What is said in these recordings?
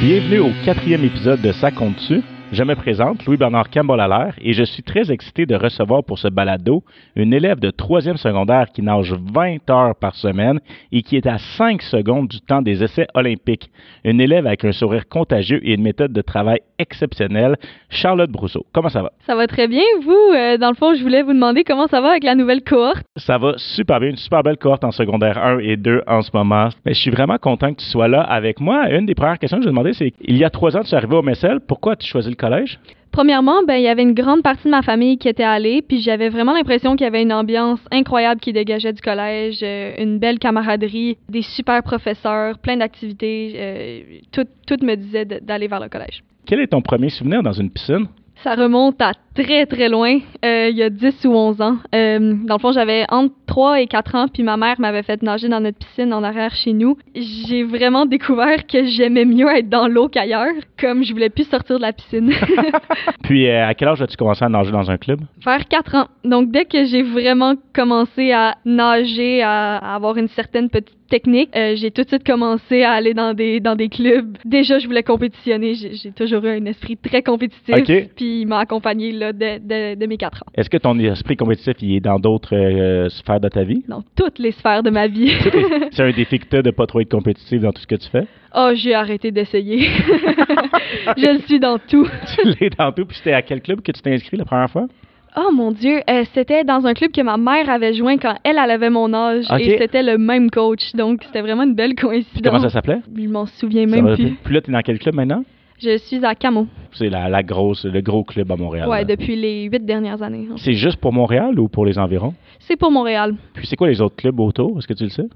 Bienvenue au quatrième épisode de Ça compte tu Je me présente, Louis-Bernard Campbell et je suis très excité de recevoir pour ce balado une élève de troisième secondaire qui nage 20 heures par semaine et qui est à 5 secondes du temps des essais olympiques. Une élève avec un sourire contagieux et une méthode de travail exceptionnelle, Charlotte Brousseau. Comment ça va? Ça va très bien. Vous, euh, dans le fond, je voulais vous demander comment ça va avec la nouvelle cohorte. Ça va super bien. Une super belle cohorte en secondaire 1 et 2 en ce moment. Mais je suis vraiment content que tu sois là avec moi. Une des premières questions que je vais demander, c'est il y a trois ans, tu es arrivé au Messel. Pourquoi tu choisi le collège? Premièrement, ben il y avait une grande partie de ma famille qui était allée, puis j'avais vraiment l'impression qu'il y avait une ambiance incroyable qui dégageait du collège, euh, une belle camaraderie, des super professeurs, plein d'activités. euh, tout, tout me disait d'aller vers le collège. Quel est ton premier souvenir dans une piscine? Ça remonte à très très loin, euh, il y a 10 ou 11 ans. Euh, dans le fond, j'avais entre 3 et 4 ans, puis ma mère m'avait fait nager dans notre piscine en arrière chez nous. J'ai vraiment découvert que j'aimais mieux être dans l'eau qu'ailleurs, comme je voulais plus sortir de la piscine. Puis euh, à quel âge as-tu commencé à nager dans un club? Vers 4 ans. Donc dès que j'ai vraiment commencé à nager, à, à avoir une certaine petite technique, j'ai tout de suite commencé à aller dans des dans des clubs. Déjà, je voulais compétitionner. J'ai toujours eu un esprit très compétitif. OK. Puis il m'a accompagné là dès mes 4 ans. Est-ce que ton esprit compétitif il est dans d'autres euh, sphères de ta vie? Dans toutes les sphères de ma vie. C'est un défi que tu de pas trop être compétitif dans tout ce que tu fais? Oh, j'ai arrêté d'essayer. je le suis dans tout. tu l'es dans tout. Puis c'était à quel club que tu t'es inscrit la première fois? Oh mon Dieu, euh, c'était dans un club que ma mère avait joint quand elle, elle avait mon âge et c'était le même coach. Donc c'était vraiment une belle coïncidence. Comment ça s'appelait? Je m'en souviens Ça même plus. Puis là, tu es dans quel club maintenant? Je suis à Camo. C'est la, la grosse, le gros club à Montréal. Ouais, là. depuis les huit dernières années. hein. C'est juste pour Montréal ou pour les environs? C'est pour Montréal. Puis c'est quoi les autres clubs autour? Est-ce que tu le sais?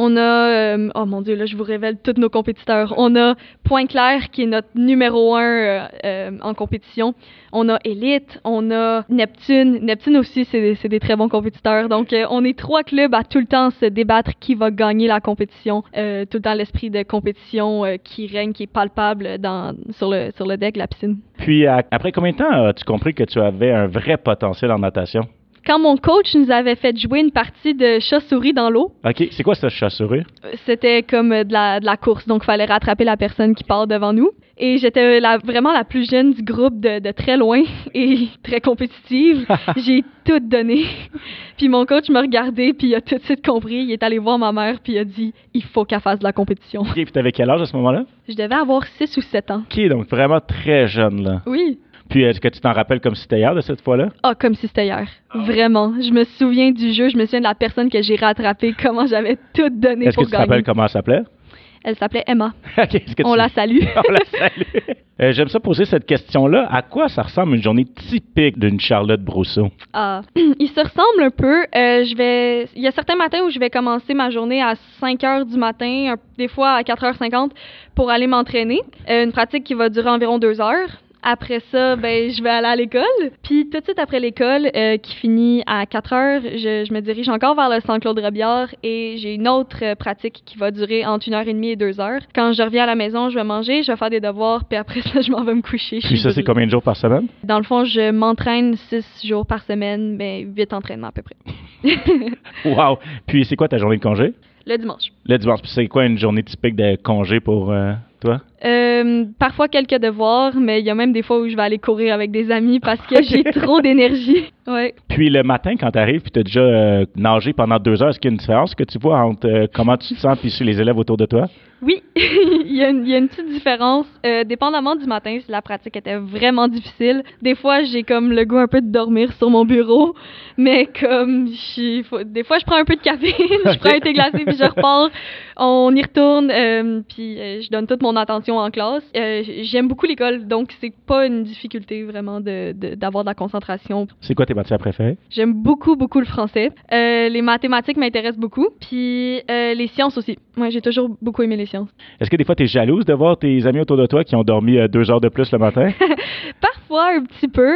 On a, euh, oh mon Dieu, là, je vous révèle tous nos compétiteurs. On a Pointe-Claire, qui est notre numéro un euh, euh, en compétition. On a Elite, on a Neptune. Neptune aussi, c'est des, très bons compétiteurs. Donc, on est trois clubs à tout le temps se débattre qui va gagner la compétition. Tout le temps l'esprit de compétition qui règne, qui est palpable dans, sur, le, sur le deck, la piscine. Puis à- après combien de temps as-tu compris que tu avais un vrai potentiel en natation? Quand mon coach nous avait fait jouer une partie de chat-souris dans l'eau, OK, c'est quoi ce chasseur? c'était comme euh, de la, de la course, donc il fallait rattraper la personne qui part devant nous. Et j'étais la- vraiment la plus jeune du groupe de, de très loin et très compétitive. J'ai tout donné. Puis mon coach m'a regardé, puis il a tout de suite compris. Il est allé voir ma mère, puis il a dit il faut qu'elle fasse de la compétition. OK, puis t'avais quel âge à ce moment-là? Je devais avoir 6 ou 7 ans. OK, donc vraiment très jeune, là. Oui. Puis est-ce que tu t'en rappelles comme si c'était hier de cette fois-là? Ah, comme si c'était hier. Vraiment. Je me souviens du jeu, je me souviens de la personne que j'ai rattrapée, comment j'avais tout donné Est-ce que pour tu te gagner. rappelles comment elle s'appelait? Elle s'appelait Emma. On tu- la salue. On la salue. Euh, J'aime ça poser cette question-là. À quoi ça ressemble une journée typique d'une Charlotte Brousseau? Ah, ils se ressemblent un peu. Euh, je vais, il y a certains matins où je vais commencer ma journée à 5 heures du matin, des fois à 4h50 pour aller m'entraîner. Euh, une pratique qui va durer environ deux heures. Après ça, ben, je vais aller à l'école. Puis tout de suite après l'école, euh, qui finit à 4 heures, je, je me dirige encore vers le Saint-Claude Robillard et j'ai une autre pratique qui va durer entre une heure et demie et deux heures. Quand je reviens à la maison, je vais manger, je vais faire des devoirs, puis après ça, je m'en vais me coucher. Puis ça, c'est combien de jours par semaine? Dans le fond, je m'entraîne six jours par semaine, mais huit entraînements à peu près. Wow! Puis c'est quoi ta journée de congé? Le dimanche. Le dimanche. Puis c'est quoi une journée typique de congé pour euh, toi? Euh, parfois quelques devoirs, mais il y a même des fois où je vais aller courir avec des amis parce que j'ai trop d'énergie. Ouais. Puis le matin, quand tu arrives, puis tu as déjà euh, nagé pendant deux heures, est-ce qu'il y a une différence que tu vois entre euh, comment tu te sens puis sur les élèves autour de toi? Oui, il, y a une, il y a une petite différence. Euh, dépendamment du matin, si la pratique était vraiment difficile, des fois j'ai comme le goût un peu de dormir sur mon bureau, mais comme je suis- faut- des fois je prends un peu de café, je prends un thé glacé puis je repars, on y retourne, euh, puis euh, je donne toute mon attention concentration en classe. Euh, J'aime beaucoup l'école, donc c'est pas une difficulté vraiment d'avoir de, la concentration. C'est quoi tes matières préférées? J'aime beaucoup, beaucoup le français. Euh, les mathématiques m'intéressent beaucoup, puis euh, les sciences aussi. Moi, j'ai toujours beaucoup aimé les sciences. Est-ce que des fois, tu es jalouse de voir tes amis autour de toi qui ont dormi deux heures de plus le matin? Parfois, un petit peu.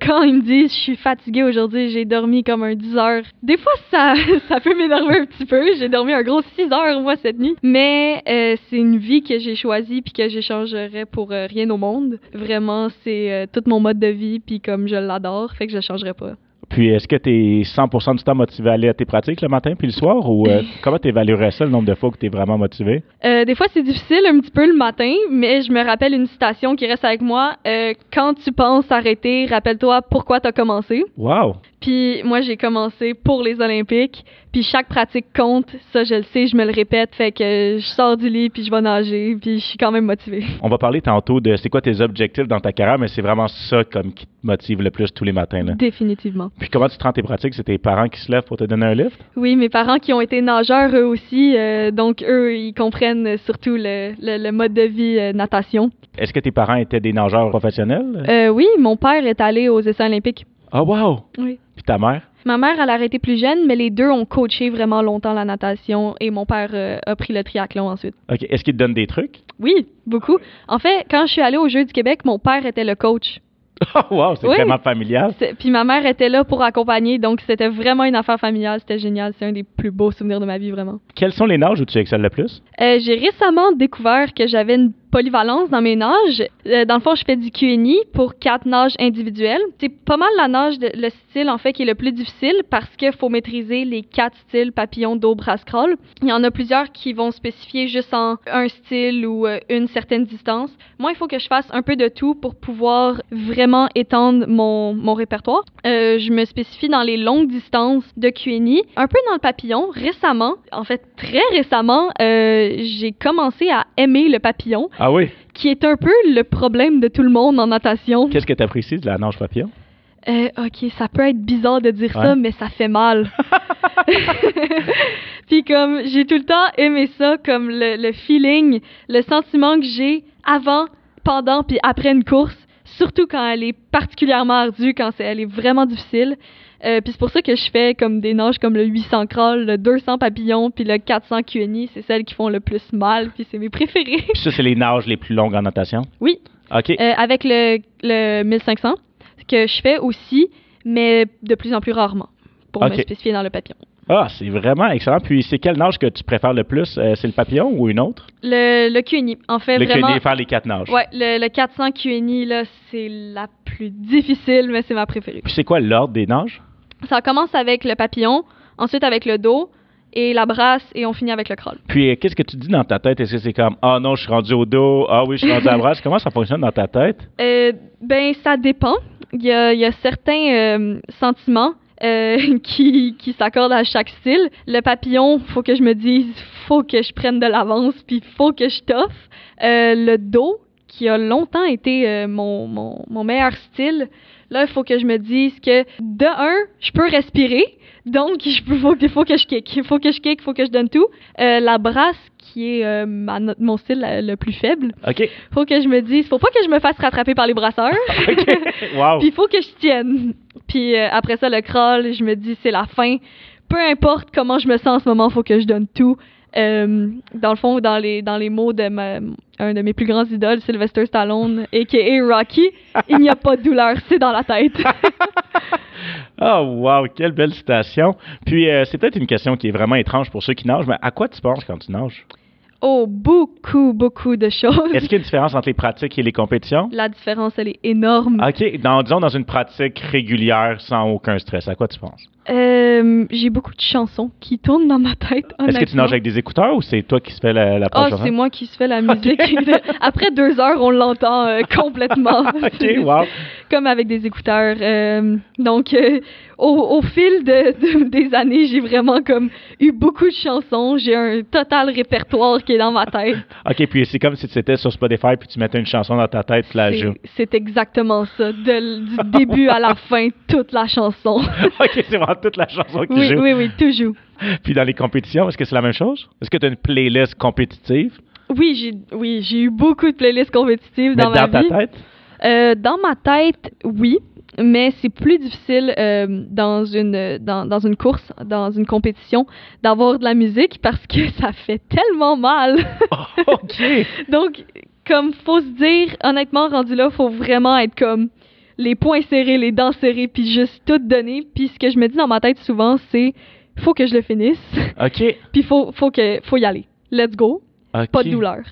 Quand ils me disent je suis fatiguée aujourd'hui, j'ai dormi comme un 10 heures. Des fois, ça, ça peut m'énerver un petit peu. J'ai dormi un gros 6 heures, moi, cette nuit. Mais c'est une vie que j'ai choisie puis que j'échangerais pour euh, rien au monde. Vraiment, c'est euh, tout mon mode de vie puis comme je l'adore, fait que je le changerais pas. Puis, est-ce que tu es 100% du temps motivé à aller à tes pratiques le matin puis le soir ou euh, comment tu évaluerais ça, le nombre de fois que tu es vraiment motivé? Euh, des fois, c'est difficile un petit peu le matin, mais je me rappelle une citation qui reste avec moi. Euh, quand tu penses arrêter, rappelle-toi pourquoi tu as commencé. Wow! Puis moi, j'ai commencé pour les Olympiques. Puis chaque pratique compte. Ça, je le sais, je me le répète. Fait que je sors du lit, puis je vais nager, puis je suis quand même motivée. On va parler tantôt de c'est quoi tes objectifs dans ta carrière, mais c'est vraiment ça comme qui te motive le plus tous les matins. Là. Définitivement. Puis comment tu te rends tes pratiques? C'est tes parents qui se lèvent pour te donner un lift? Oui, mes parents qui ont été nageurs eux aussi. euh, donc eux, ils comprennent surtout le, le, le mode de vie euh, natation. Est-ce que tes parents étaient des nageurs professionnels? Euh, oui, mon père est allé aux essais olympiques. Ah, wow! Oui. Puis ta mère? Ma mère, elle a arrêté plus jeune, mais les deux ont coaché vraiment longtemps la natation et mon père euh, a pris le triathlon ensuite. OK. Est-ce qu'ils te donnent des trucs? Oui, beaucoup. En fait, quand je suis allée aux Jeux du Québec, mon père était le coach. Ah, wow! C'est Oui. vraiment familial. Puis ma mère était là pour accompagner, donc c'était vraiment une affaire familiale. C'était génial. C'est un des plus beaux souvenirs de ma vie, vraiment. Quels sont les nages où tu excelles le plus? Euh, J'ai récemment découvert que j'avais une polyvalence dans mes nages. Euh, dans le fond, je fais du QNI pour quatre nages individuelles. C'est pas mal la nage, le style en fait qui est le plus difficile parce qu'il faut maîtriser les quatre styles papillon, dos, bras, crawl. Il y en a plusieurs qui vont spécifier juste en un style ou euh, une certaine distance. Moi, il faut que je fasse un peu de tout pour pouvoir vraiment étendre mon, mon répertoire. Euh, je me spécifie dans les longues distances de QNI, un peu dans le papillon. Récemment, en fait très récemment, j'ai commencé à aimer le papillon, oui? qui est un peu le problème de tout le monde en natation. Qu'est-ce que tu apprécies de la nage papillon? Euh, ok, ça peut être bizarre de dire Ouais. ça, mais ça fait mal. Puis comme j'ai tout le temps aimé ça, comme le, le feeling, le sentiment que j'ai avant, pendant puis après une course, surtout quand elle est particulièrement ardue, quand elle est vraiment difficile. Euh, puis c'est pour ça que je fais comme des nages comme le 800 crawl, le 200 papillon, puis le 400 QNI, c'est celles qui font le plus mal, puis c'est mes préférées. Puis ça, c'est les nages les plus longues en natation? Oui. OK. Euh, avec le, le 1500, que je fais aussi, mais de plus en plus rarement, pour me spécifier dans le papillon. Ah, c'est vraiment excellent. Puis c'est quelle nage que tu préfères le plus? Euh, c'est le papillon ou une autre? Le, le QNI, en fait, le vraiment... QNI, faire les quatre nages. Ouais, le, le 400 QNI, là, c'est la plus difficile, mais c'est ma préférée. Puis c'est quoi l'ordre des nages? Ça commence avec le papillon, ensuite avec le dos, et la brasse, et on finit avec le crawl. Puis euh, qu'est-ce que tu dis dans ta tête? Est-ce que c'est comme Ah non, je suis rendu au dos, ah oui, je suis rendu à la brasse? Comment ça fonctionne dans ta tête? Euh, ben, ça dépend. Il y a, il y a certains euh, sentiments euh, qui, qui s'accordent à chaque style. Le papillon, faut que je me dise, faut que je prenne de l'avance, puis faut que je toffe. Euh, le dos, qui a longtemps été euh, mon, meilleur style, là, il faut que je me dise que, de un, je peux respirer, donc il faut, faut que je kick. Il faut que je kick, il faut que je donne tout. La brasse, qui est euh, ma- mon style euh, le plus faible, OK. faut que je me dise, faut pas que je me fasse rattraper par les brasseurs. OK. Wow. Puis il faut que je tienne. Puis euh, après ça, le crawl, je me dis, c'est la fin. Peu importe comment je me sens en ce moment, faut que je donne tout. Euh, dans le fond, dans les, dans les mots de ma- un de mes plus grands idoles, Sylvester Stallone, a.k.a. Rocky, il n'y a pas de douleur, c'est dans la tête. Oh, wow, quelle belle citation. Puis, euh, c'est peut-être une question qui est vraiment étrange pour ceux qui nagent, mais à quoi tu penses quand tu nages? oh, beaucoup, beaucoup de choses. Est-ce qu'il y a une différence entre les pratiques et les compétitions? La différence, elle est énorme. OK, dans, disons dans une pratique régulière sans aucun stress, à quoi tu penses? Euh, J'ai beaucoup de chansons qui tournent dans ma tête. Est-ce que tu nages avec des écouteurs ou c'est toi qui se fais la, la Ah, c'est moi qui se fais la musique. Après deux heures, on l'entend euh, complètement. OK, wow. Comme avec des écouteurs. euh, donc, au, au fil de, de- des années, j'ai vraiment comme eu beaucoup de chansons. J'ai un total répertoire qui est dans ma tête. OK, puis c'est comme si tu étais sur Spotify puis tu mettais une chanson dans ta tête, la joues. C'est exactement ça. De- du début à la fin, toute la chanson. OK, c'est vraiment toute la chanson qui oui, joue. oui, oui, toujours. Puis dans les compétitions, est-ce que c'est la même chose? Est-ce que tu as une playlist compétitive? Oui, j'ai oui, j'ai eu beaucoup de playlists compétitives dans ma dans ta vie. tête? Euh, dans ma tête, oui, mais c'est plus difficile euh, dans une dans, dans une course, dans une compétition, d'avoir de la musique parce que ça fait tellement mal. OK. Donc, comme faut se dire, honnêtement, rendu là, faut vraiment être comme les poings serrés, les dents serrées, puis juste tout donner. Puis ce que je me dis dans ma tête souvent, c'est faut que je le finisse, OK. puis faut faut que faut y aller. Let's go OK. pas de douleur.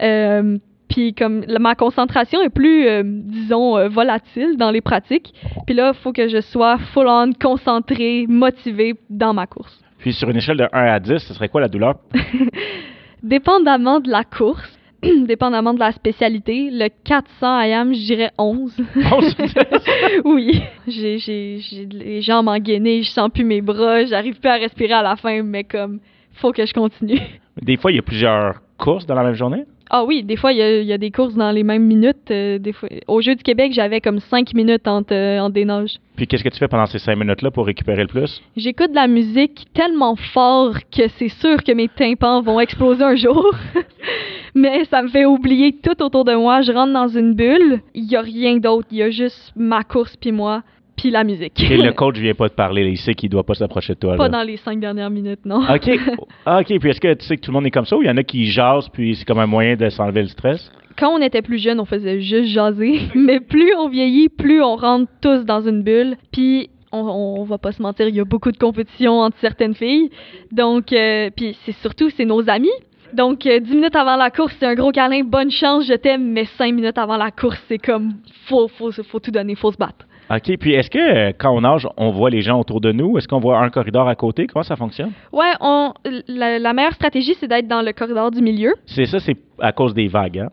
Euh, puis comme la- ma concentration est plus, euh, disons, euh, volatile dans les pratiques. Puis là, il faut que je sois full-on, concentrée, motivée dans ma course. Puis sur une échelle de 1 à 10, ce serait quoi la douleur? Dépendamment de la course, dépendamment de la spécialité, le 400 IAM, je dirais 11. 11 oui, j'ai, j'ai, j'ai les jambes engainées, je sens plus mes bras, j'arrive plus à respirer à la fin, mais comme, faut que je continue. Des fois, il y a plusieurs courses dans la même journée? Ah oui, des fois, il y a, il y a des courses dans les mêmes minutes. euh, des fois, au Jeu du Québec, j'avais comme 5 minutes entre, euh, entre des nages. Puis qu'est-ce que tu fais pendant ces 5 minutes-là pour récupérer le plus? J'écoute de la musique tellement fort que c'est sûr que mes tympans vont exploser un jour. Mais ça me fait oublier tout autour de moi. Je rentre dans une bulle. Il y a rien d'autre. Il y a juste ma course puis moi puis la musique. Et le coach vient pas te parler, il sait qu'il doit pas s'approcher de toi. Pas là. dans les cinq dernières minutes, non. OK. Ah, OK. Puis est-ce que tu sais que tout le monde est comme ça ou il y en a qui jasent puis c'est comme un moyen de s'enlever le stress? Quand on était plus jeune, on faisait juste jaser. Mais plus on vieillit, plus on rentre tous dans une bulle. Puis on, on va pas se mentir, il y a beaucoup de compétition entre certaines filles. Donc, euh, puis c'est surtout, c'est nos amis. Donc, euh, 10 minutes avant la course, c'est un gros câlin, bonne chance, je t'aime. Mais 5 minutes avant la course, c'est comme, faut, faut, faut tout donner, faut se battre. OK. Puis est-ce que euh, quand on nage, on voit les gens autour de nous? Est-ce qu'on voit un corridor à côté? Comment ça fonctionne? On, la, la meilleure stratégie, c'est d'être dans le corridor du milieu. C'est ça, c'est à cause des vagues, hein?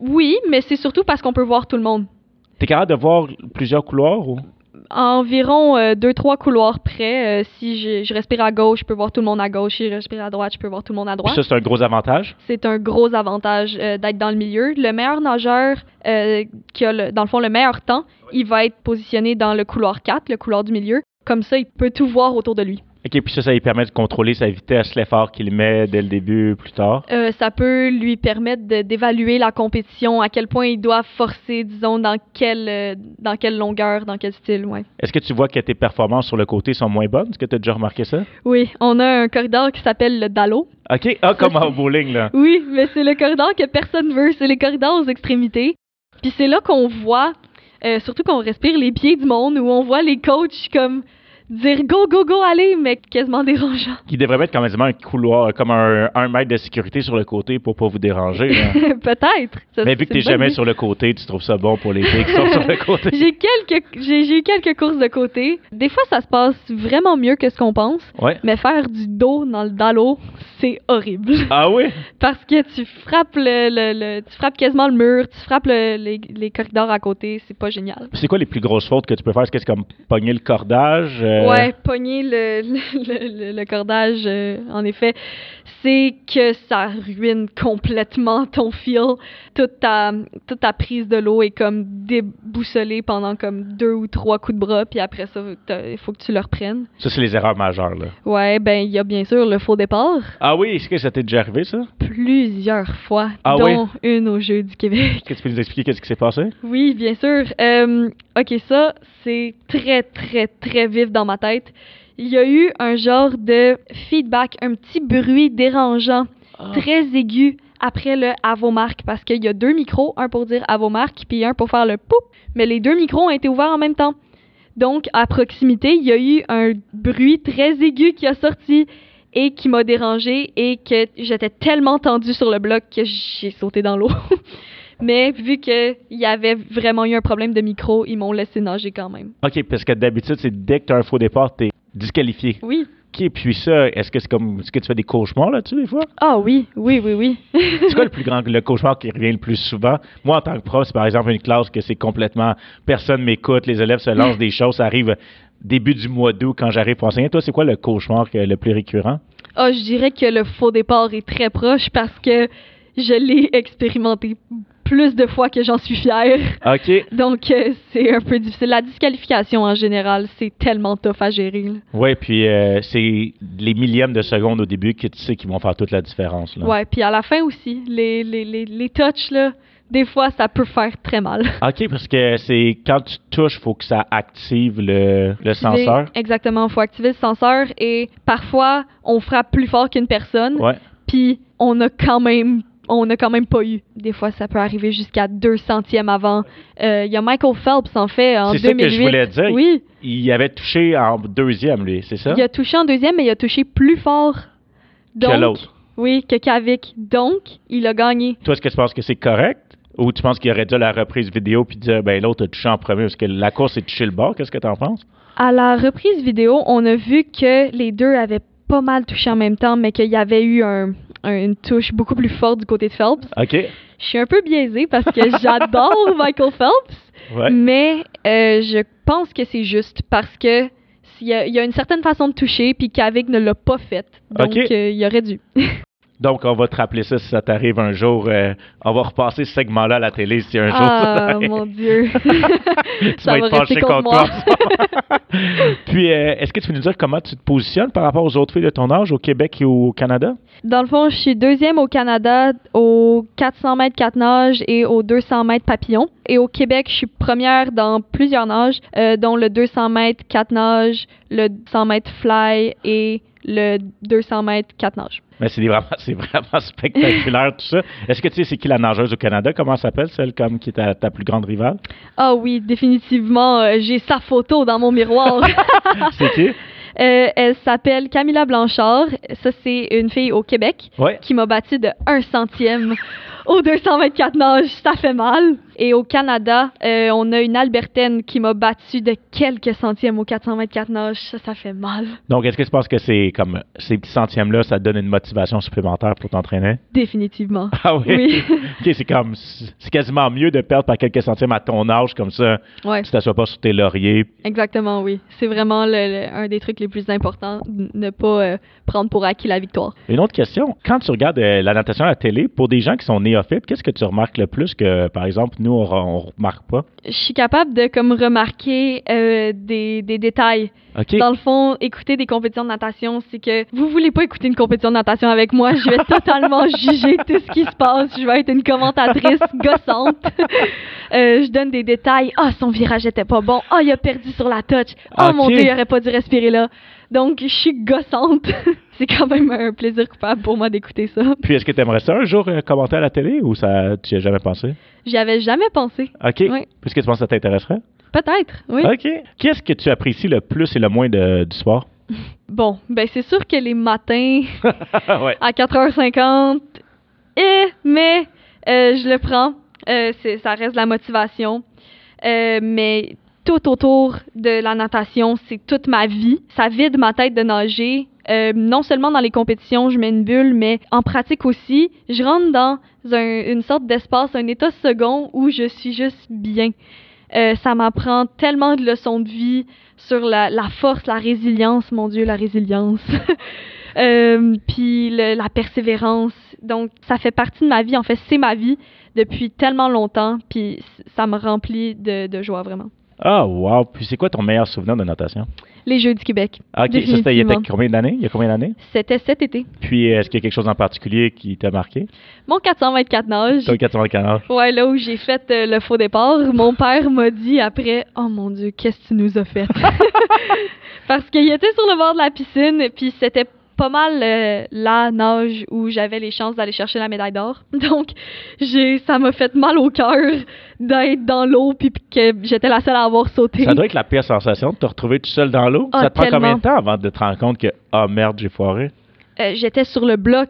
Oui, mais c'est surtout parce qu'on peut voir tout le monde. T'es capable de voir plusieurs couloirs ou? Environ euh, deux, trois couloirs près. Euh, si je, je respire à gauche, je peux voir tout le monde à gauche. Si je respire à droite, je peux voir tout le monde à Puis droite. ça, c'est un gros avantage? C'est un gros avantage euh, d'être dans le milieu. Le meilleur nageur qui a, le- dans le fond, le meilleur temps, il va être positionné dans le couloir 4, le couloir du milieu. Comme ça, il peut tout voir autour de lui. OK, puis ça, ça lui permet de contrôler sa vitesse, l'effort qu'il met dès le début, plus tard? Euh, ça peut lui permettre d'évaluer la compétition, à quel point il doit forcer, disons, dans quelle, euh, dans quelle longueur, dans quel style, ouais. Est-ce que tu vois que tes performances sur le côté sont moins bonnes? Est-ce que tu as déjà remarqué ça? Oui, on a un corridor qui s'appelle le Dallo. OK, ah, comme au bowling, là. Oui, mais c'est le corridor que personne veut. C'est les corridors aux extrémités. Puis c'est là qu'on voit, euh, surtout qu'on respire les pieds du monde, où on voit les coachs comme dire go, go, go, allez, mais quasiment dérangeant. Qui devrait mettre comme un couloir, comme un, un mètre de sécurité sur le côté pour pas vous déranger. là. Peut-être. Mais vu que t'es jamais sur le côté, tu trouves ça bon pour les filles qui sont sur le côté? J'ai quelques, j'ai, eu quelques courses de côté. Des fois, ça se passe vraiment mieux que ce qu'on pense. Ouais. Mais faire du dos dans le dallo, c'est horrible. Ah oui? Parce que tu frappes le, le- le- tu frappes quasiment le mur, tu frappes le- les, les corridors à côté, c'est pas génial. C'est quoi les plus grosses fautes que tu peux faire? Est-ce que c'est comme pogner le cordage? euh, Ouais, pogner le, le, le- le cordage, euh, en effet, c'est que ça ruine complètement ton feel. Toute ta, toute ta prise de l'eau est comme déboussolée pendant comme deux ou trois coups de bras, puis après ça, il faut que tu le reprennes. Ça, c'est les erreurs majeures, là. Ouais, ben, il y a bien sûr le faux départ, Ah oui? Est-ce que ça t'est déjà arrivé, ça? plusieurs fois, Ah dont une au Jeu du Québec. Est-ce que tu peux nous expliquer qu'est-ce qui s'est passé? Oui, bien sûr. Euh, ok, ça, c'est très, très, très vif dans ma tête. Il y a eu un genre de feedback, un petit bruit dérangeant, Ah. très aigu après le à vos marques, parce qu'il y a deux micros, un pour dire à vos marques, puis un pour faire le poup. Mais les deux micros ont été ouverts en même temps. Donc, à proximité, il y a eu un bruit très aigu qui a sorti et qui m'a dérangé et que j'étais tellement tendue sur le bloc que j'ai sauté dans l'eau. Mais vu qu'il y avait vraiment eu un problème de micro, ils m'ont laissé nager quand même. OK, parce que d'habitude, c'est dès que tu as un faux départ, t'es disqualifié. Oui. OK, puis ça, est-ce que c'est comme. Est-ce que tu fais des cauchemars là-dessus, des fois? Ah oui, oui, oui, oui. C'est quoi le plus grand le cauchemar qui revient le plus souvent? Moi, en tant que prof, c'est par exemple une classe que c'est complètement personne m'écoute, les élèves se lancent des choses, ça arrive début du mois d'août quand j'arrive pour enseigner. Toi, c'est quoi le cauchemar le plus récurrent? Ah, je dirais que le faux départ est très proche parce que je l'ai expérimenté plus de fois que j'en suis fière. OK. Donc, euh, c'est un peu difficile. La disqualification, en général, c'est tellement tough à gérer. Oui, puis euh, c'est les millièmes de seconde au début que tu sais qui vont faire toute la différence. Ouais, puis à la fin aussi, les, les, les, les touches, là, des fois, ça peut faire très mal. OK, parce que c'est quand tu touches, faut que ça active le, le senseur. Exactement, il faut activer le senseur et parfois, on frappe plus fort qu'une personne, Ouais. puis on a quand même on a quand même pas eu. Des fois, ça peut arriver jusqu'à deux centièmes avant. Euh, Il y a Michael Phelps, en fait, en C'est ça 2008. que je voulais dire. Oui, Il avait touché en deuxième, lui, c'est ça? il a touché en deuxième, mais il a touché plus fort. Donc, que l'autre. Oui, que Kavik. Donc, il a gagné. Toi, est-ce que tu penses que c'est correct? Ou tu penses qu'il aurait dû à la reprise vidéo puis dire, ben l'autre a touché en premier parce que la course est touché le bord? Qu'est-ce que tu en penses? À la reprise vidéo, on a vu que les deux avaient pas mal touché en même temps, mais qu'il y avait eu un- une touche beaucoup plus forte du côté de Phelps. OK. Je suis un peu biaisée parce que j'adore Michael Phelps, Ouais. mais euh, je pense que c'est juste parce que s'il y, a, il y a une certaine façon de toucher, puis Kavik ne l'a pas faite. Donc, Ok. euh, il aurait dû. Donc, on va te rappeler ça si ça t'arrive un jour. euh, on va repasser ce segment-là à la télé si un jour ça ah, t'arrive. mon Dieu. tu Ça vas va être rester contre moi. toi. Puis, euh, est-ce que tu peux nous dire comment tu te positionnes par rapport aux autres filles de ton âge au Québec et au Canada? Dans le fond, je suis deuxième au Canada au 400 mètres 4 nages et au 200 mètres papillon. Et au Québec, je suis première dans plusieurs nages, euh, dont le 200 mètres 4 nages, le 100 mètres fly et le 200 mètres 4 nages. Mais c'est vraiment, c'est vraiment spectaculaire tout ça. Est-ce que tu sais c'est qui la nageuse au Canada? Comment elle s'appelle, celle comme qui est ta, ta plus grande rivale? Ah oui, définitivement, euh, j'ai sa photo dans mon miroir. C'est qui? Euh, elle s'appelle Camilla Blanchard. Ça, c'est une fille au Québec Ouais. qui m'a battu de 1 centième au 224 nages. Ça fait mal. Et au Canada, euh, on a une Albertaine qui m'a battu de quelques centièmes au 424 nages. Ça, ça fait mal. Donc, est-ce que tu penses que c'est comme ces petits centièmes-là, ça te donne une motivation supplémentaire pour t'entraîner? Définitivement. Ah oui? Oui. ok, c'est comme, c'est quasiment mieux de perdre par quelques centièmes à ton âge, comme ça, Ouais, tu t'assois pas sur tes lauriers. exactement, oui. C'est vraiment le- le- un des trucs les plus importants, ne pas euh, prendre pour acquis la victoire. Une autre question, quand tu regardes euh, la natation à la télé, pour des gens qui sont néophytes, qu'est-ce que tu remarques le plus que, par exemple, nous, on, on remarque pas? Je suis capable de comme remarquer euh, des, des détails. Dans le fond, écouter des compétitions de natation, c'est que vous voulez pas écouter une compétition de natation avec moi, je vais totalement juger tout ce qui se passe. Je vais être une commentatrice gossante. Euh, je donne des détails. Ah, son virage était pas bon. Ah, il a perdu sur la touch. Oh mon dieu, il aurait pas dû respirer là. Donc, je suis gossante. c'est quand même un plaisir coupable pour moi d'écouter ça. Puis, est-ce que tu aimerais ça un jour euh, commenter à la télé ou ça, tu y as jamais pensé? J'y avais jamais pensé. OK? Oui. Puisque tu penses que ça t'intéresserait? Peut-être, oui. OK. Qu'est-ce que tu apprécies le plus et le moins de- du sport? Bon, ben c'est sûr que les matins, ouais. à 4h50. Eh, mais euh, je le prends. Euh, ça reste de la motivation. Euh, mais tout autour de la natation, c'est toute ma vie. Ça vide ma tête de nager. Euh, non seulement dans les compétitions, je mets une bulle, mais en pratique aussi, je rentre dans un- une sorte d'espace, un état second où je suis juste bien. Euh, ça m'apprend tellement de leçons de vie sur la, force, la résilience, mon Dieu, la résilience. Euh, puis la persévérance. Donc, ça fait partie de ma vie. En fait, c'est ma vie depuis tellement longtemps. Puis ça me remplit de joie, vraiment. Ah, wow. Puis, c'est quoi ton meilleur souvenir de natation? Les Jeux du Québec. Ah, OK. Ça, c'était il y a combien d'années? Il y a combien d'années? C'était cet été. Puis, est-ce qu'il y a quelque chose en particulier qui t'a marqué? Mon 424 nages. Toi, 440. Ouais, là où j'ai fait euh, le faux départ, mon père m'a dit après Oh mon Dieu, qu'est-ce que tu nous as fait Parce qu'il était sur le bord de la piscine, puis c'était pas mal euh, la nage où j'avais les chances d'aller chercher la médaille d'or. Donc, j'ai ça m'a fait mal au cœur d'être dans l'eau, puis que j'étais la seule à avoir sauté. Ça doit être la pire sensation de te retrouver tout seul dans l'eau. Ah, ça te prend combien de temps avant de te rendre compte que, ah merde, j'ai foiré? Euh, j'étais sur le bloc,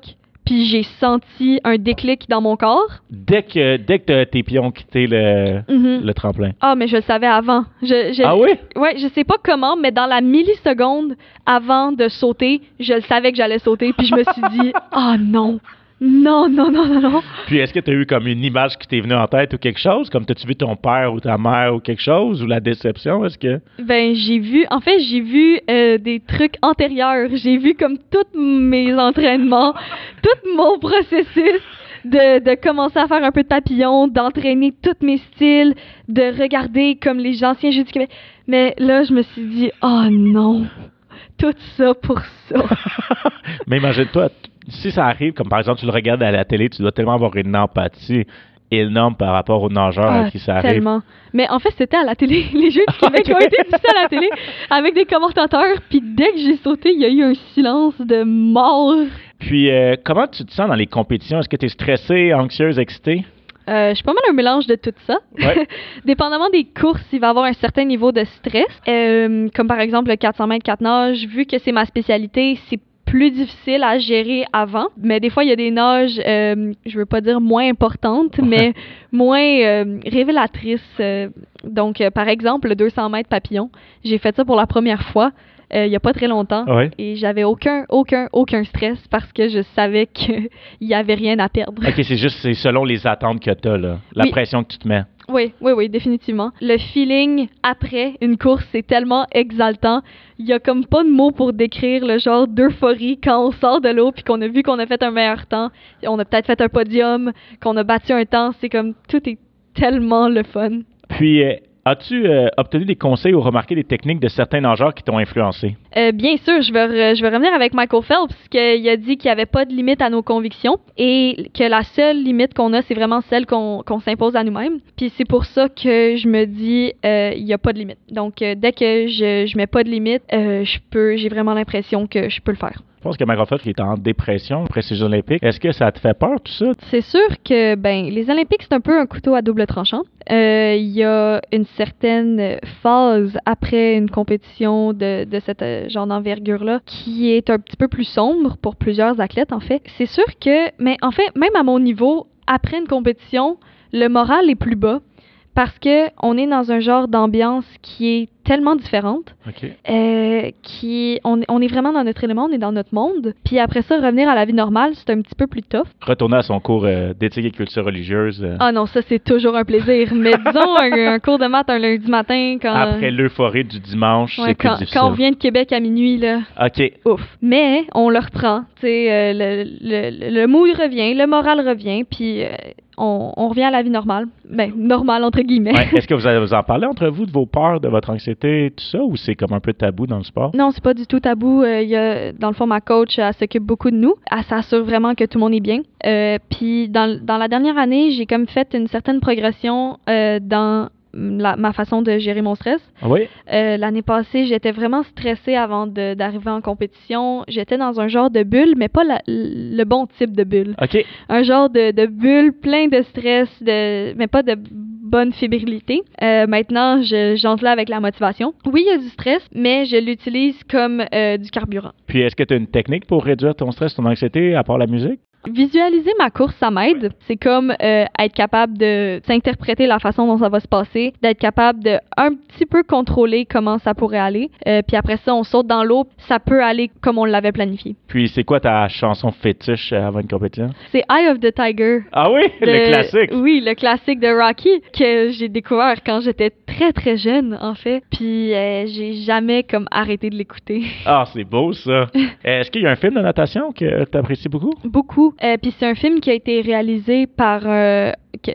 puis j'ai senti un déclic dans mon corps. Dès que, dès que tes pieds ont quitté le, Mhm. le tremplin. Ah, mais je le savais avant. Je, je- Ah oui? Ouais, je sais pas comment, mais dans la milliseconde avant de sauter, je le savais que j'allais sauter, puis je me suis dit, ah non, non, non, non, non, non. Puis est-ce que tu as eu comme une image qui t'est venue en tête ou quelque chose? Comme t'as-tu vu ton père ou ta mère ou quelque chose? Ou la déception? Est-ce que? Ben, j'ai vu, en fait, j'ai vu euh, des trucs antérieurs. J'ai vu comme tous mes entraînements, tout mon processus de, de commencer à faire un peu de papillon, d'entraîner tous mes styles, de regarder comme les anciens Jeux du Québec. Mais là, je me suis dit, oh non, tout ça pour ça. Mais imagine-toi, si ça arrive, comme par exemple tu le regardes à la télé, tu dois tellement avoir une empathie énorme par rapport aux nageurs à Ah, qui ça arrive. tellement. Mais en fait, c'était à la télé. Les Jeux du Québec Ok. ont été diffusés à la télé avec des commentateurs. Puis dès que j'ai sauté, il y a eu un silence de mort. Puis, euh, comment tu te sens dans les compétitions? Est-ce que tu es stressée, anxieuse, excitée? Euh, je suis pas mal un mélange de tout ça. Ouais. Dépendamment des courses, il va y avoir un certain niveau de stress. Euh, comme par exemple le 400 mètres 4 nages, vu que c'est ma spécialité, c'est plus difficile à gérer avant. Mais des fois, il y a des nages, euh, je veux pas dire moins importantes, mais moins euh, révélatrices. Euh, donc, euh, par exemple, le 200 mètres papillon, j'ai fait ça pour la première fois euh, il y a pas très longtemps. Et j'avais aucun, aucun, aucun stress parce que je savais qu'il y avait rien à perdre. OK, c'est juste c'est selon les attentes que tu as, là. La Oui. pression que tu te mets. Oui, oui, oui, définitivement. Le feeling après une course, c'est tellement exaltant. Il y a comme pas de mots pour décrire le genre d'euphorie quand on sort de l'eau puis qu'on a vu qu'on a fait un meilleur temps. On a peut-être fait un podium, qu'on a battu un temps. C'est comme tout est tellement le fun. Puis, euh, as-tu euh, obtenu des conseils ou remarqué des techniques de certains nageurs qui t'ont influencé? Euh, bien sûr, je vais, je vais revenir avec Michael Phelps, qu'il a dit qu'il n'y avait pas de limite à nos convictions et que la seule limite qu'on a, c'est vraiment celle qu'on qu'on s'impose à nous-mêmes. Puis c'est pour ça que je me dis, euh, il n'y a pas de limite. Donc, euh, dès que je ne mets pas de limite, euh, je j'ai vraiment l'impression que je peux le faire. Je pense que il est en dépression après ces olympiques. Est-ce que ça te fait peur, tout ça? C'est sûr que ben les Olympiques c'est un peu un couteau à double tranchant. Euh, Il y a une certaine phase après une compétition de, de cette euh, genre d'envergure là qui est un petit peu plus sombre pour plusieurs athlètes en fait. C'est sûr que mais en fait même à mon niveau après une compétition le moral est plus bas parce que on est dans un genre d'ambiance qui est tellement différente OK. euh, qui on, on est vraiment dans notre élément, on est dans notre monde. Puis après ça, revenir à la vie normale, c'est un petit peu plus tough. Retourner à son cours euh, d'éthique et culture religieuse euh, Ah non, ça c'est toujours un plaisir. Mais disons un, un cours de maths un lundi matin quand après l'euphorie du dimanche, ouais, c'est plus quand, difficile. quand on revient de Québec à minuit là, OK. ouf. Mais on le reprend, tu sais, euh, le, le, le mood revient, le moral revient, puis on, on revient à la vie normale. Ben normale entre guillemets. Ouais, Est-ce que vous, avez- vous en parlez entre vous de vos peurs, de votre anxiété, tout ça, ou c'est comme un peu tabou dans le sport? Non, c'est pas du tout tabou. Euh, y a, dans le fond, ma coach, elle s'occupe beaucoup de nous. Elle s'assure vraiment que tout le monde est bien. Euh, Puis dans, dans la dernière année, j'ai comme fait une certaine progression euh, dans la- ma façon de gérer mon stress. Oui? Euh, L'année passée, j'étais vraiment stressée avant d'arriver en compétition. J'étais dans un genre de bulle, mais pas la- le bon type de bulle. OK. Un genre de, de bulle plein de stress, de, mais pas de bonne fébrilité. Euh, maintenant, je- j'entre avec la motivation. Oui, il y a du stress, mais je l'utilise comme euh, du carburant. Puis est-ce que tu as une technique pour réduire ton stress, ton anxiété, à part la musique? Visualiser ma course, ça m'aide. C'est comme euh, être capable de s'interpréter la façon dont ça va se passer, d'être capable de un petit peu contrôler comment ça pourrait aller. Euh, puis après ça, on saute dans l'eau, ça peut aller comme on l'avait planifié. Puis c'est quoi ta chanson fétiche euh, avant une compétition? C'est Eye of the Tiger. Ah oui, le classique. Oui, le classique de Rocky que j'ai découvert quand j'étais très très jeune en fait. Puis euh, j'ai jamais comme arrêté de l'écouter. Ah, c'est beau ça. Est-ce qu'il y a un film de natation que tu apprécies beaucoup? Beaucoup. Euh, puis c'est un film qui a été réalisé par euh,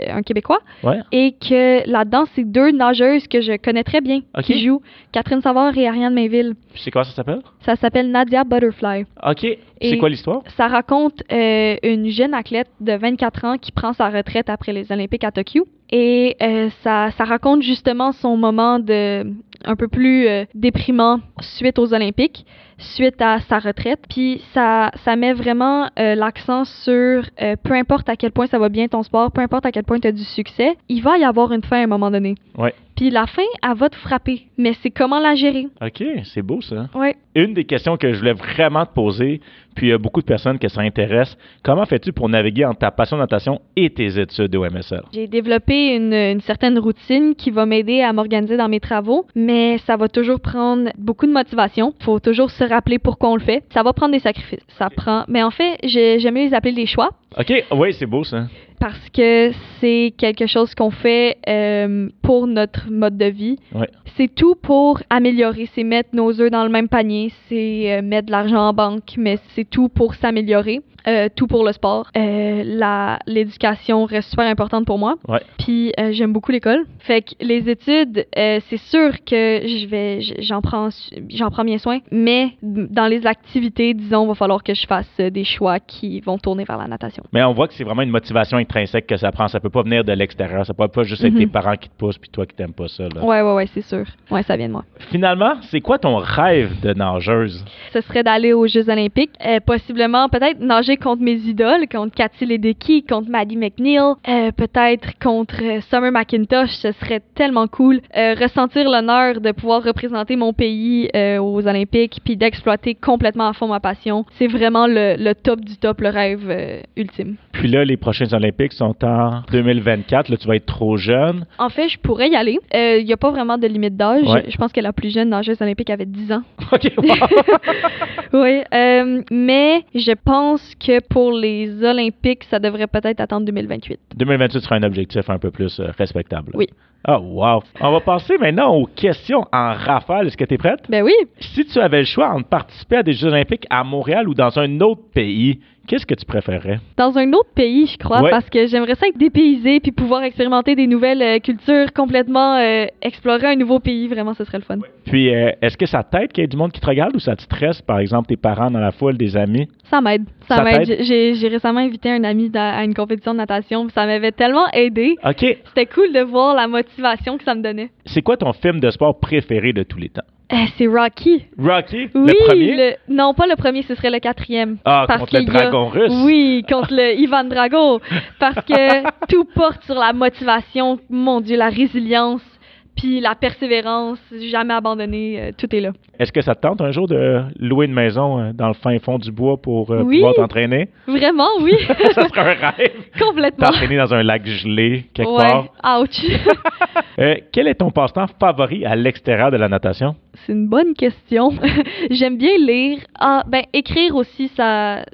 un Québécois Ouais. et que là-dedans c'est deux nageuses que je connais très bien qui jouent, Catherine Savard et Ariane Mainville. C'est quoi ça s'appelle? Ça s'appelle Nadia Butterfly. OK. C'est quoi l'histoire? Ça raconte euh, une jeune athlète de 24 ans qui prend sa retraite après les Olympiques à Tokyo. Et euh, ça, ça raconte justement son moment de un peu plus euh, déprimant suite aux Olympiques, suite à sa retraite. Puis ça, ça met vraiment l'accent sur peu importe à quel point ça va bien ton sport, peu importe à quel point tu as du succès, il va y avoir une fin à un moment donné. Ouais. Puis la fin, elle va te frapper. Mais c'est comment la gérer. OK, c'est beau ça. Ouais. Une des questions que je voulais vraiment te poser, puis il y a beaucoup de personnes que ça intéresse, comment fais-tu pour naviguer entre ta passion de natation et tes études au MSL? J'ai développé une, une certaine routine qui va m'aider à m'organiser dans mes travaux, mais ça va toujours prendre beaucoup de motivation. faut toujours se rappeler pourquoi on le fait. Ça va prendre des sacrifices. Ça prend. Mais en fait, j'ai- j'aime mieux les appeler des choix OK, oui, c'est beau ça. parce que c'est quelque chose qu'on fait euh, pour notre notre mode de vie. Ouais. C'est tout pour améliorer. C'est mettre nos œufs dans le même panier, c'est euh, mettre de l'argent en banque, mais c'est tout pour s'améliorer. Euh, tout pour le sport. Euh, l'éducation reste super importante pour moi. Ouais. Puis euh, j'aime beaucoup l'école. Fait que les études, c'est sûr que je vais j- j'en prends j'en prends bien soin, mais dans les activités, disons, va falloir que je fasse des choix qui vont tourner vers la natation. Mais on voit que c'est vraiment une motivation intrinsèque que ça prend. Ça peut pas venir de l'extérieur. Ça peut pas juste être Mhm. tes parents qui te poussent puis toi qui t'aimes pas ça. là. Ouais, ouais, ouais, c'est sûr. Ouais, ça vient de moi. Finalement, c'est quoi ton rêve de nageuse? Ce serait d'aller aux Jeux Olympiques, possiblement peut-être nager contre mes idoles, contre Cathy Ledecky, contre Maddie McNeil, euh, peut-être contre euh, Summer McIntosh. Ce serait tellement cool. Euh, ressentir l'honneur de pouvoir représenter mon pays euh, aux Olympiques, puis d'exploiter complètement à fond ma passion. C'est vraiment le, le top du top, le rêve ultime. Puis là, les prochains Olympiques sont en 2024. Là, tu vas être trop jeune. En fait, je pourrais y aller. Il n'y a pas vraiment de limite d'âge. Ouais. Je pense que la plus jeune nageuse olympique avait 10 ans. OK, wow. Oui, mais je pense que pour les Olympiques, ça devrait peut-être attendre 2028. 2028 sera un objectif un peu plus euh, respectable. Oui. Ah, wow. On va passer maintenant aux questions en rafale. Est-ce que tu es prête? Ben oui, Si tu avais le choix entre participer à des Jeux Olympiques à Montréal ou dans un autre pays, qu'est-ce que tu préférerais? dans un autre pays, je crois, Ouais. parce que j'aimerais ça être dépaysé puis pouvoir expérimenter des nouvelles euh, cultures, complètement euh, explorer un nouveau pays. Vraiment, ce serait le fun. Puis, euh, est-ce que ça t'aide qu'il y ait du monde qui te regarde ou ça te stresse, par exemple, tes parents dans la foule, des amis? Ça m'aide. Ça, Ça m'aide. J'ai récemment invité un ami à une compétition de natation. Ça m'avait tellement aidé. OK. C'était cool de voir la motivation que ça me donnait. C'est quoi ton film de sport préféré de tous les temps? Euh, C'est Rocky. Rocky? Oui, le premier? le- non, pas le premier, ce serait le quatrième. Ah, Parce contre le a- dragon russe? Oui, contre le Ivan Drago. Parce que tout porte sur la motivation, mon Dieu, la résilience, puis la persévérance, jamais abandonner, euh, tout est là. Est-ce que ça te tente un jour de louer une maison euh, dans le fin fond du bois pour euh, Oui. pouvoir t'entraîner? Vraiment, oui, ça serait un rêve. complètement. T'entraîner dans un lac gelé quelque Ouais, part. ouch. Quel est ton passe-temps favori à l'extérieur de la natation? C'est une bonne question. J'aime bien lire. Ah, ben écrire aussi, ça,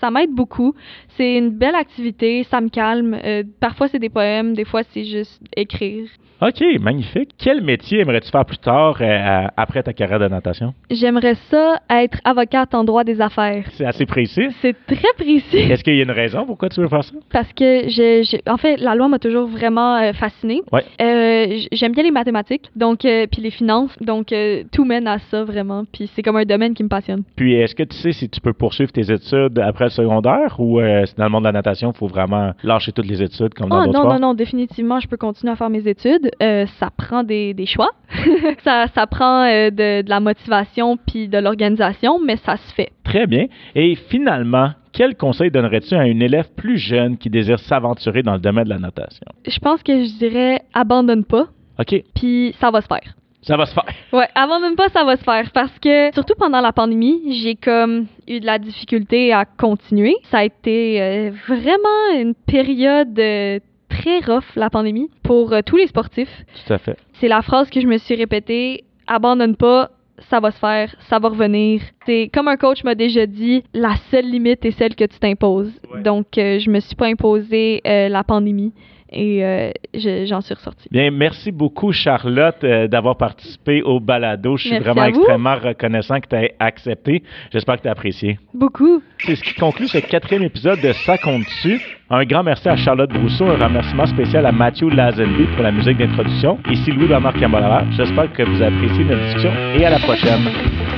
ça m'aide beaucoup. C'est une belle activité, ça me calme. Euh, parfois c'est des poèmes, des fois c'est juste écrire. OK, magnifique. Quel métier aimerais-tu faire plus tard euh, après ta carrière de natation? J'aimerais ça être avocate en droit des affaires. C'est assez précis. C'est très précis. Est-ce qu'il y a une raison pourquoi tu veux faire ça? Parce que je- en fait, la loi m'a toujours vraiment euh, fascinée. Ouais. Euh, j'aime bien les mathématiques, donc puis les finances, donc tout mène à ça vraiment. Puis c'est comme un domaine qui me passionne. Puis, est-ce que tu sais si tu peux poursuivre tes études après le secondaire ou euh, dans le monde de la natation, il faut vraiment lâcher toutes les études comme dans Oh d'autres non non non, définitivement, je peux continuer à faire mes études. Euh, ça prend des, des choix, ça ça prend euh, de, de la motivation puis de l'organisation, mais ça se fait. Très bien. Et finalement, quel conseil donnerais-tu à une élève plus jeune qui désire s'aventurer dans le domaine de la natation? Je pense que je dirais abandonne pas, OK, puis ça va se faire. Ça va se faire. Ouais, abandonne pas, ça va se faire. Parce que, surtout pendant la pandémie, j'ai comme eu de la difficulté à continuer. Ça a été euh, vraiment une période euh, très rough, la pandémie, pour euh, tous les sportifs. Tout à fait. C'est la phrase que je me suis répétée abandonne pas, ça va se faire, ça va revenir. C'est comme un coach m'a déjà dit, la seule limite est celle que tu t'imposes. Ouais. Donc, je me suis pas imposé la pandémie et euh, je- j'en suis ressortie. Bien, merci beaucoup, Charlotte, euh, d'avoir participé au balado. Je suis Merci vraiment extrêmement reconnaissant que tu aies accepté. J'espère que tu as apprécié. Beaucoup. C'est ce qui conclut ce quatrième épisode de Ça compte dessus. Un grand merci à Charlotte Brousseau, un remerciement spécial à Matthew Lazenby pour la musique d'introduction. Ici Louis-Bernard Cambolava. J'espère que vous appréciez notre discussion et à la prochaine.